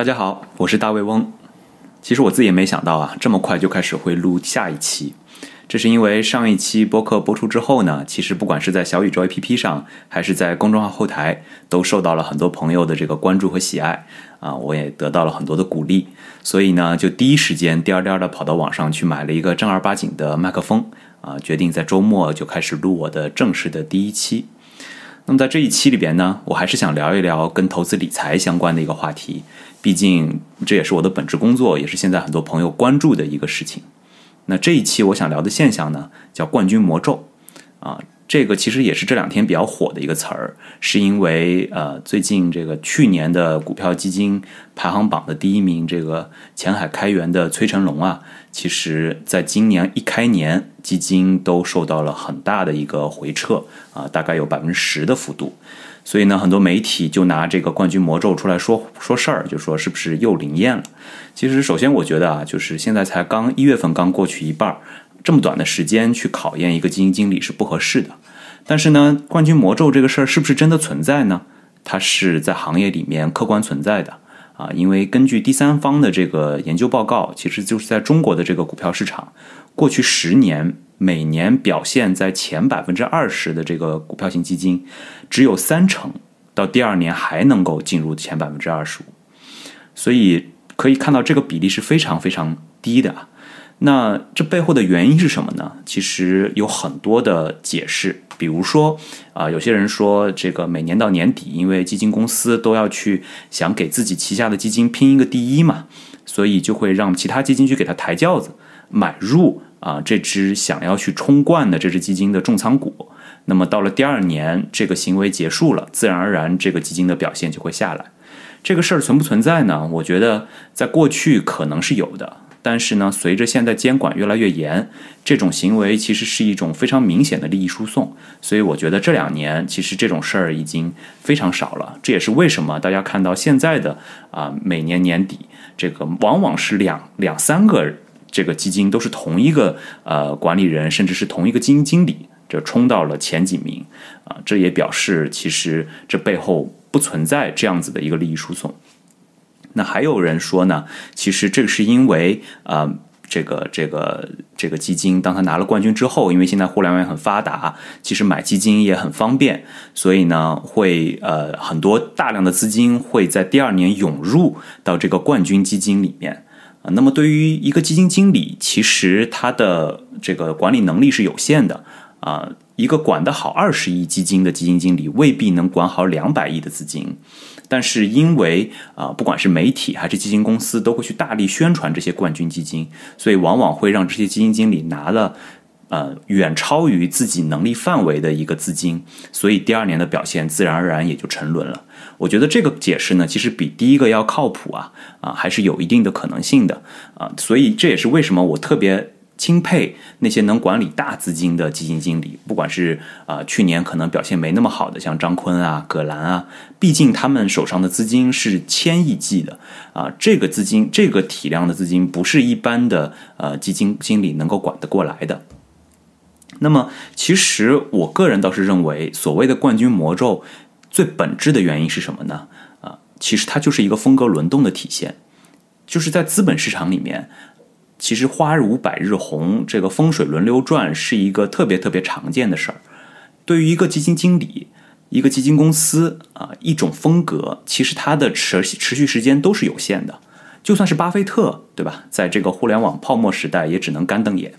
大家好，我是大卫翁。其实我自己也没想到啊，这么快就开始会录下一期。这是因为上一期播客播出之后呢，其实不管是在小宇宙 APP 上，还是在公众号后台，都受到了很多朋友的这个关注和喜爱啊，我也得到了很多的鼓励，所以呢，就第一时间颠颠的跑到网上去买了一个正儿八经的麦克风啊，决定在周末就开始录我的正式的第一期。那么在这一期里边呢，我还是想聊一聊跟投资理财相关的一个话题，毕竟这也是我的本职工作，也是现在很多朋友关注的一个事情。那这一期我想聊的现象呢，叫冠军魔咒啊，这个其实也是这两天比较火的一个词儿，是因为呃最近这个去年的股票基金排行榜的第一名这个前海开源的崔成龙啊，其实在今年一开年基金都受到了很大的一个回撤啊，大概有百分之十的幅度。所以呢，很多媒体就拿这个冠军魔咒出来说说事儿，就说是不是又灵验了？其实，首先我觉得啊，就是现在才刚一月份刚过去一半，这么短的时间去考验一个基金经理是不合适的。但是呢，冠军魔咒这个事儿是不是真的存在呢？它是在行业里面客观存在的啊，因为根据第三方的这个研究报告，其实就是在中国的这个股票市场，过去十年。每年表现在前百分之二十的这个股票型基金，只有三成到第二年还能够进入前百分之二十五，所以可以看到这个比例是非常非常低的。那这背后的原因是什么呢？其实有很多的解释，比如说啊，有些人说这个每年到年底，因为基金公司都要去想给自己旗下的基金拼一个第一嘛，所以就会让其他基金去给他抬轿子，买入。啊，这只想要去冲冠的这只基金的重仓股，那么到了第二年，这个行为结束了，自然而然这个基金的表现就会下来。这个事儿存不存在呢？我觉得在过去可能是有的，但是呢，随着现在监管越来越严，这种行为其实是一种非常明显的利益输送。所以我觉得这两年其实这种事儿已经非常少了。这也是为什么大家看到现在的啊，每年年底这个往往是两两三个。这个基金都是同一个呃管理人，甚至是同一个基金经理，这冲到了前几名啊，这也表示其实这背后不存在这样子的一个利益输送。那还有人说呢，其实这是因为啊，这个这个这个基金当他拿了冠军之后，因为现在互联网也很发达，其实买基金也很方便，所以呢会呃很多大量的资金会在第二年涌入到这个冠军基金里面。啊，那么对于一个基金经理，其实他的这个管理能力是有限的啊。一个管得好二十亿基金的基金经理，未必能管好两百亿的资金。但是因为啊，不管是媒体还是基金公司，都会去大力宣传这些冠军基金，所以往往会让这些基金经理拿了。呃，远超于自己能力范围的一个资金，所以第二年的表现自然而然也就沉沦了。我觉得这个解释呢，其实比第一个要靠谱啊啊，还是有一定的可能性的啊。所以这也是为什么我特别钦佩那些能管理大资金的基金经理，不管是啊去年可能表现没那么好的，像张坤啊、葛兰啊，毕竟他们手上的资金是千亿计的啊，这个资金这个体量的资金不是一般的呃基金经理能够管得过来的。那么，其实我个人倒是认为，所谓的冠军魔咒，最本质的原因是什么呢？啊，其实它就是一个风格轮动的体现，就是在资本市场里面，其实花如百日红，这个风水轮流转是一个特别特别常见的事儿。对于一个基金经理、一个基金公司啊，一种风格，其实它的持持续时间都是有限的。就算是巴菲特，对吧？在这个互联网泡沫时代，也只能干瞪眼。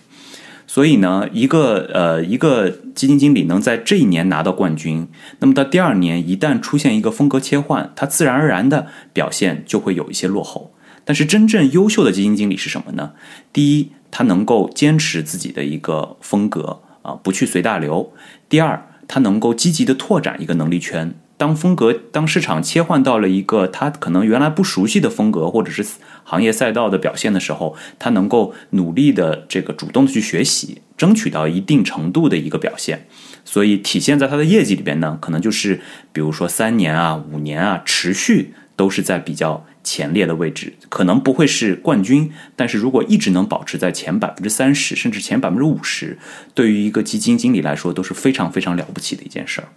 所以呢，一个呃，一个基金经理能在这一年拿到冠军，那么到第二年一旦出现一个风格切换，他自然而然的表现就会有一些落后。但是真正优秀的基金经理是什么呢？第一，他能够坚持自己的一个风格啊，不去随大流；第二，他能够积极的拓展一个能力圈。当风格，当市场切换到了一个他可能原来不熟悉的风格，或者是行业赛道的表现的时候，他能够努力的这个主动的去学习，争取到一定程度的一个表现。所以体现在他的业绩里边呢，可能就是比如说三年啊、五年啊，持续都是在比较前列的位置，可能不会是冠军，但是如果一直能保持在前百分之三十，甚至前百分之五十，对于一个基金经理来说都是非常非常了不起的一件事儿。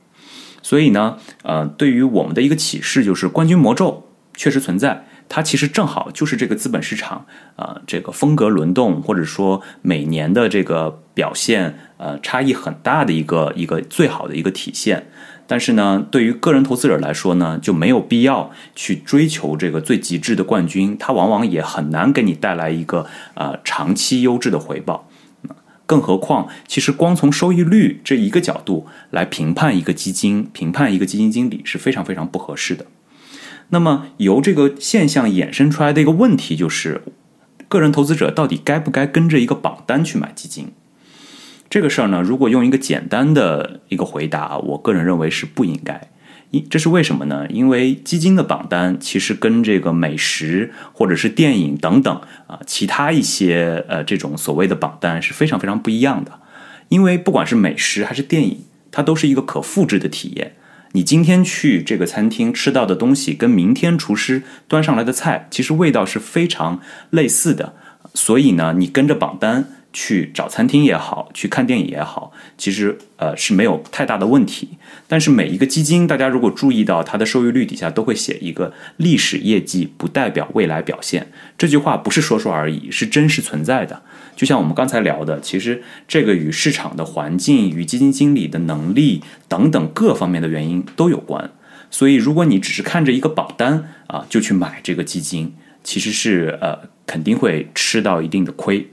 所以呢，呃，对于我们的一个启示就是，冠军魔咒确实存在，它其实正好就是这个资本市场啊，这个风格轮动或者说每年的这个表现呃差异很大的一个一个最好的一个体现。但是呢，对于个人投资者来说呢，就没有必要去追求这个最极致的冠军，它往往也很难给你带来一个呃长期优质的回报。更何况，其实光从收益率这一个角度来评判一个基金、评判一个基金经理是非常非常不合适的。那么，由这个现象衍生出来的一个问题就是，个人投资者到底该不该跟着一个榜单去买基金？这个事儿呢，如果用一个简单的一个回答，我个人认为是不应该。这是为什么呢？因为基金的榜单其实跟这个美食或者是电影等等啊，其他一些呃这种所谓的榜单是非常非常不一样的。因为不管是美食还是电影，它都是一个可复制的体验。你今天去这个餐厅吃到的东西，跟明天厨师端上来的菜，其实味道是非常类似的。所以呢，你跟着榜单。去找餐厅也好，去看电影也好，其实呃是没有太大的问题。但是每一个基金，大家如果注意到它的收益率底下都会写一个历史业绩不代表未来表现，这句话不是说说而已，是真实存在的。就像我们刚才聊的，其实这个与市场的环境、与基金经理的能力等等各方面的原因都有关。所以如果你只是看着一个榜单啊就去买这个基金，其实是呃肯定会吃到一定的亏。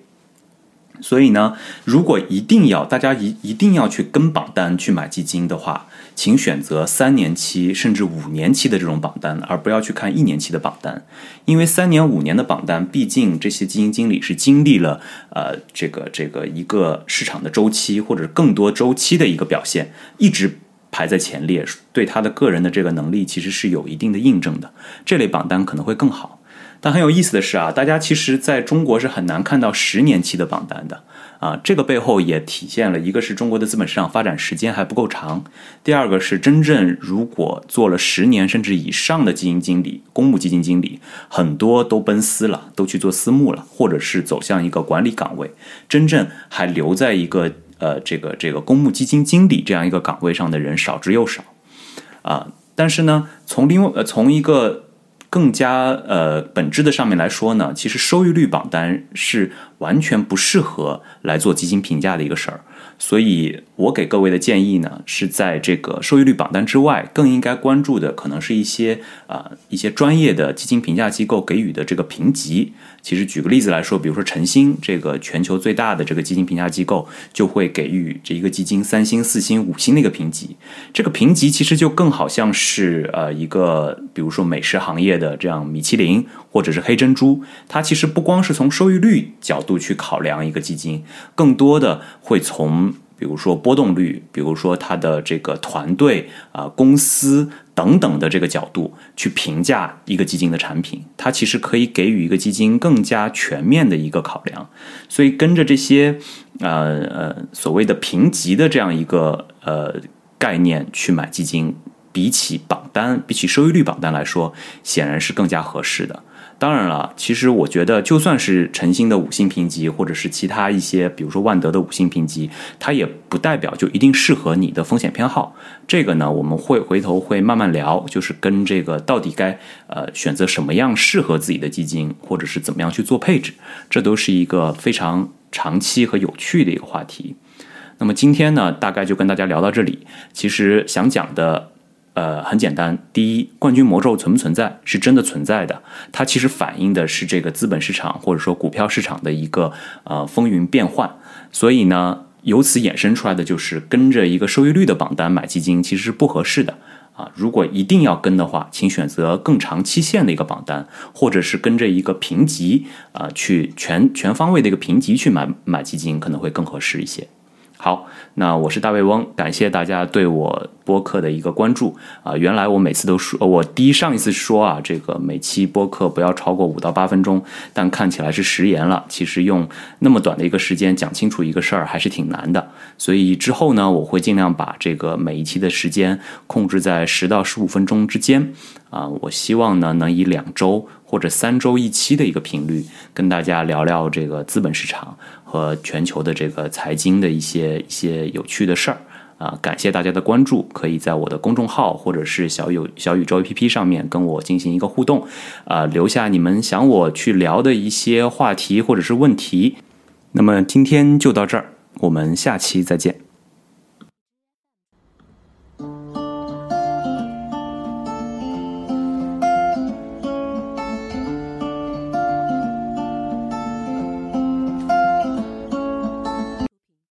所以呢，如果一定要大家一一定要去跟榜单去买基金的话，请选择三年期甚至五年期的这种榜单，而不要去看一年期的榜单，因为三年五年的榜单，毕竟这些基金经理是经历了呃这个这个一个市场的周期或者更多周期的一个表现，一直排在前列，对他的个人的这个能力其实是有一定的印证的，这类榜单可能会更好。但很有意思的是啊，大家其实在中国是很难看到十年期的榜单的啊。这个背后也体现了一个是中国的资本市场发展时间还不够长，第二个是真正如果做了十年甚至以上的基金经理、公募基金经理，很多都奔私了，都去做私募了，或者是走向一个管理岗位，真正还留在一个呃这个这个公募基金经理这样一个岗位上的人少之又少啊。但是呢，从另外呃从一个更加呃本质的上面来说呢，其实收益率榜单是完全不适合来做基金评价的一个事儿。所以我给各位的建议呢，是在这个收益率榜单之外，更应该关注的可能是一些啊一些专业的基金评价机构给予的这个评级。其实举个例子来说，比如说晨星这个全球最大的这个基金评价机构，就会给予这一个基金三星、四星、五星的一个评级。这个评级其实就更好像是呃一个，比如说美食行业的这样米其林或者是黑珍珠，它其实不光是从收益率角度度去考量一个基金，更多的会从。比如说波动率，比如说它的这个团队啊、公司等等的这个角度去评价一个基金的产品，它其实可以给予一个基金更加全面的一个考量。所以跟着这些呃呃所谓的评级的这样一个呃概念去买基金，比起榜单、比起收益率榜单来说，显然是更加合适的。当然了，其实我觉得，就算是晨星的五星评级，或者是其他一些，比如说万德的五星评级，它也不代表就一定适合你的风险偏好。这个呢，我们会回头会慢慢聊，就是跟这个到底该呃选择什么样适合自己的基金，或者是怎么样去做配置，这都是一个非常长期和有趣的一个话题。那么今天呢，大概就跟大家聊到这里。其实想讲的。呃，很简单。第一，冠军魔咒存不存在？是真的存在的。它其实反映的是这个资本市场或者说股票市场的一个呃风云变幻。所以呢，由此衍生出来的就是跟着一个收益率的榜单买基金其实是不合适的啊。如果一定要跟的话，请选择更长期限的一个榜单，或者是跟着一个评级啊，去全全方位的一个评级去买买基金，可能会更合适一些。好，那我是大卫翁，感谢大家对我播客的一个关注啊。原来我每次都说，我第一上一次说啊，这个每期播客不要超过五到八分钟，但看起来是食言了。其实用那么短的一个时间讲清楚一个事儿还是挺难的，所以之后呢，我会尽量把这个每一期的时间控制在十到十五分钟之间啊。我希望呢，能以两周或者三周一期的一个频率，跟大家聊聊这个资本市场。和全球的这个财经的一些一些有趣的事儿啊，感谢大家的关注，可以在我的公众号或者是小有小宇宙 APP 上面跟我进行一个互动，啊，留下你们想我去聊的一些话题或者是问题。那么今天就到这儿，我们下期再见。